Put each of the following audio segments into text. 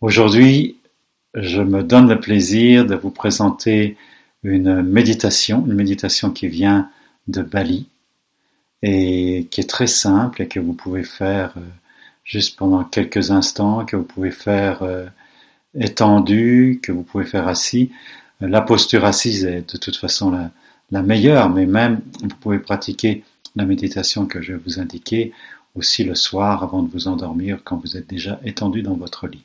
Aujourd'hui, je me donne le plaisir de vous présenter une méditation, une méditation qui vient de Bali et qui est très simple et que vous pouvez faire euh, juste pendant quelques instants, que vous pouvez faire euh, étendu, que vous pouvez faire assis. La posture assise est de toute façon la, la meilleure, mais même vous pouvez pratiquer la méditation que je vais vous indiquer aussi le soir avant de vous endormir quand vous êtes déjà étendu dans votre lit.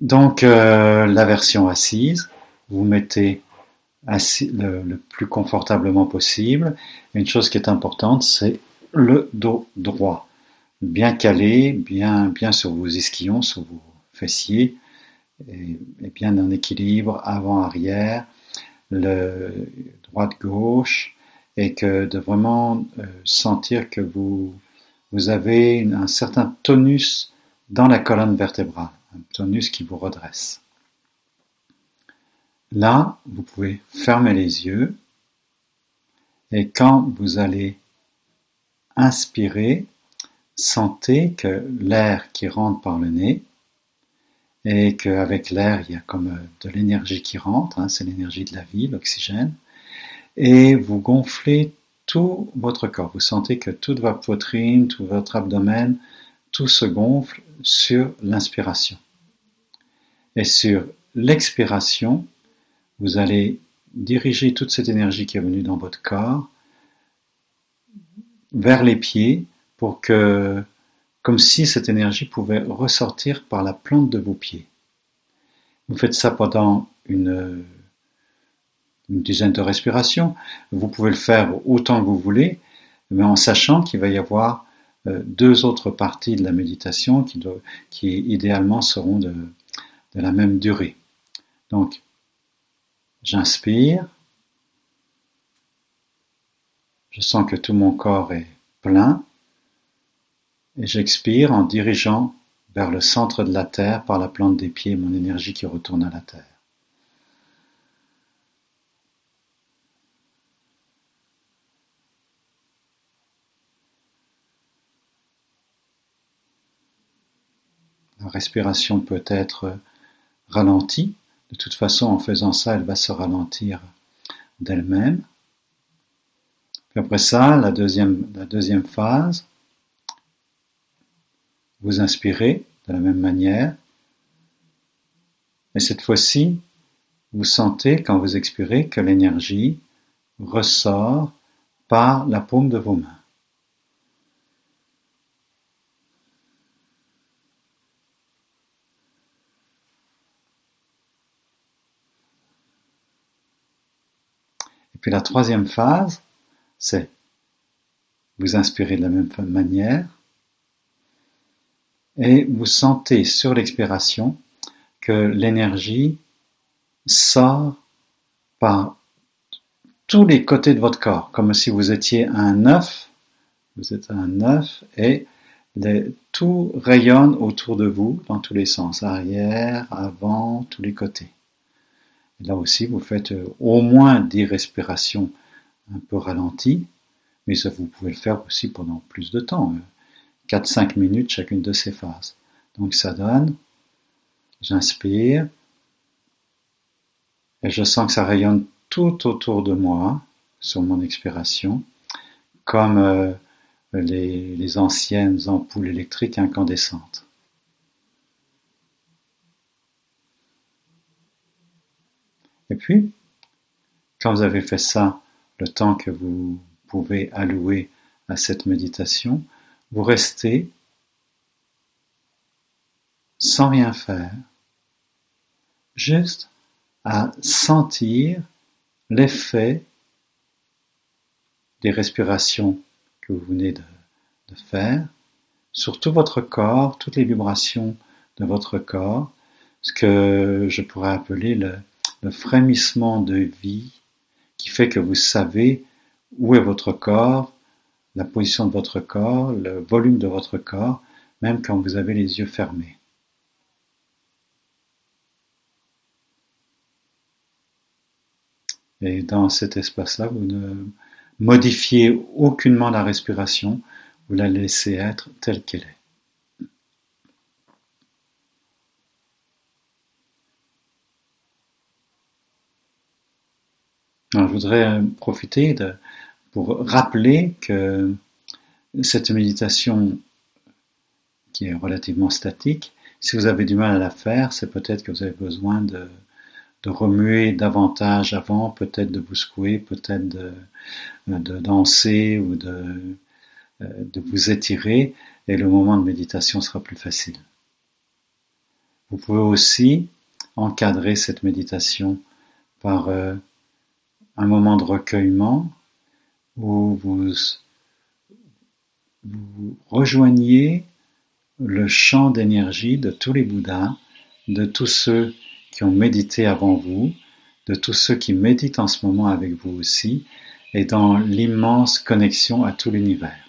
Donc euh, la version assise, vous mettez le, plus confortablement possible. Une chose qui est importante, c'est le dos droit, bien calé, bien, bien sur vos ischions, sur vos fessiers, et, bien en équilibre avant-arrière, le droite-gauche, et que de vraiment euh, sentir que vous, vous avez un certain tonus dans la colonne vertébrale un tonus qui vous redresse. Là, vous pouvez fermer les yeux et quand vous allez inspirer, sentez que l'air qui rentre par le nez et qu'avec l'air, il y a comme de l'énergie qui rentre, hein, c'est l'énergie de la vie, l'oxygène, et vous gonflez tout votre corps. Vous sentez que toute votre poitrine, tout votre abdomen, tout se gonfle sur l'inspiration. Et sur l'expiration, vous allez diriger toute cette énergie qui est venue dans votre corps vers les pieds pour que, comme si cette énergie pouvait ressortir par la plante de vos pieds. Vous faites ça pendant une, dizaine de respirations. Vous pouvez le faire autant que vous voulez, mais en sachant qu'il va y avoir euh, deux autres parties de la méditation qui idéalement seront de, de la même durée. Donc, j'inspire, je sens que tout mon corps est plein, et j'expire en dirigeant vers le centre de la Terre par la plante des pieds mon énergie qui retourne à la Terre. La respiration peut être ralentie. De toute façon, en faisant ça, elle va se ralentir d'elle-même. Puis après ça, la deuxième, la deuxième phase, vous inspirez de la même manière. Et cette fois-ci, vous sentez quand vous expirez que l'énergie ressort par la paume de vos mains. Puis la troisième phase, c'est vous inspirez de la même manière et vous sentez sur l'expiration que l'énergie sort par tous les côtés de votre corps, comme si vous étiez un œuf, vous êtes un œuf et tout rayonne autour de vous dans tous les sens, arrière, avant, tous les côtés. Là aussi, vous faites euh, au moins des respirations un peu ralenties, mais ça, vous pouvez le faire aussi pendant plus de temps, 4-5 euh, minutes chacune de ces phases. Donc ça donne, j'inspire, et je sens que ça rayonne tout autour de moi, sur mon expiration, comme euh, les anciennes ampoules électriques incandescentes. Et puis, quand vous avez fait ça, le temps que vous pouvez allouer à cette méditation, vous restez sans rien faire, juste à sentir l'effet des respirations que vous venez de, faire sur tout votre corps, toutes les vibrations de votre corps, ce que je pourrais appeler le, le frémissement de vie qui fait que vous savez où est votre corps, la position de votre corps, le volume de votre corps, même quand vous avez les yeux fermés. Et dans cet espace-là, vous ne modifiez aucunement la respiration, vous la laissez être telle qu'elle est. je voudrais profiter de, pour rappeler que cette méditation qui est relativement statique, si vous avez du mal à la faire, c'est peut-être que vous avez besoin de, remuer davantage avant, peut-être de vous secouer, peut-être de, danser ou de, de vous étirer, et le moment de méditation sera plus facile. Vous pouvez aussi encadrer cette méditation par euh, un moment de recueillement où vous, vous rejoignez le champ d'énergie de tous les Bouddhas, de tous ceux qui ont médité avant vous, de tous ceux qui méditent en ce moment avec vous aussi, et dans l'immense connexion à tout l'univers.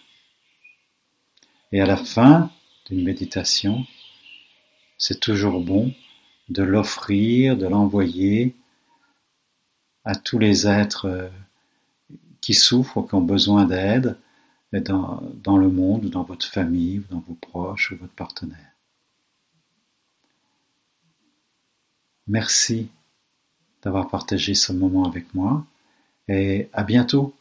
Et à la fin d'une méditation, c'est toujours bon de l'offrir, de l'envoyer à tous les êtres euh, qui souffrent, qui ont besoin d'aide dans, le monde, dans votre famille, dans vos proches, ou votre partenaire. Merci d'avoir partagé ce moment avec moi et à bientôt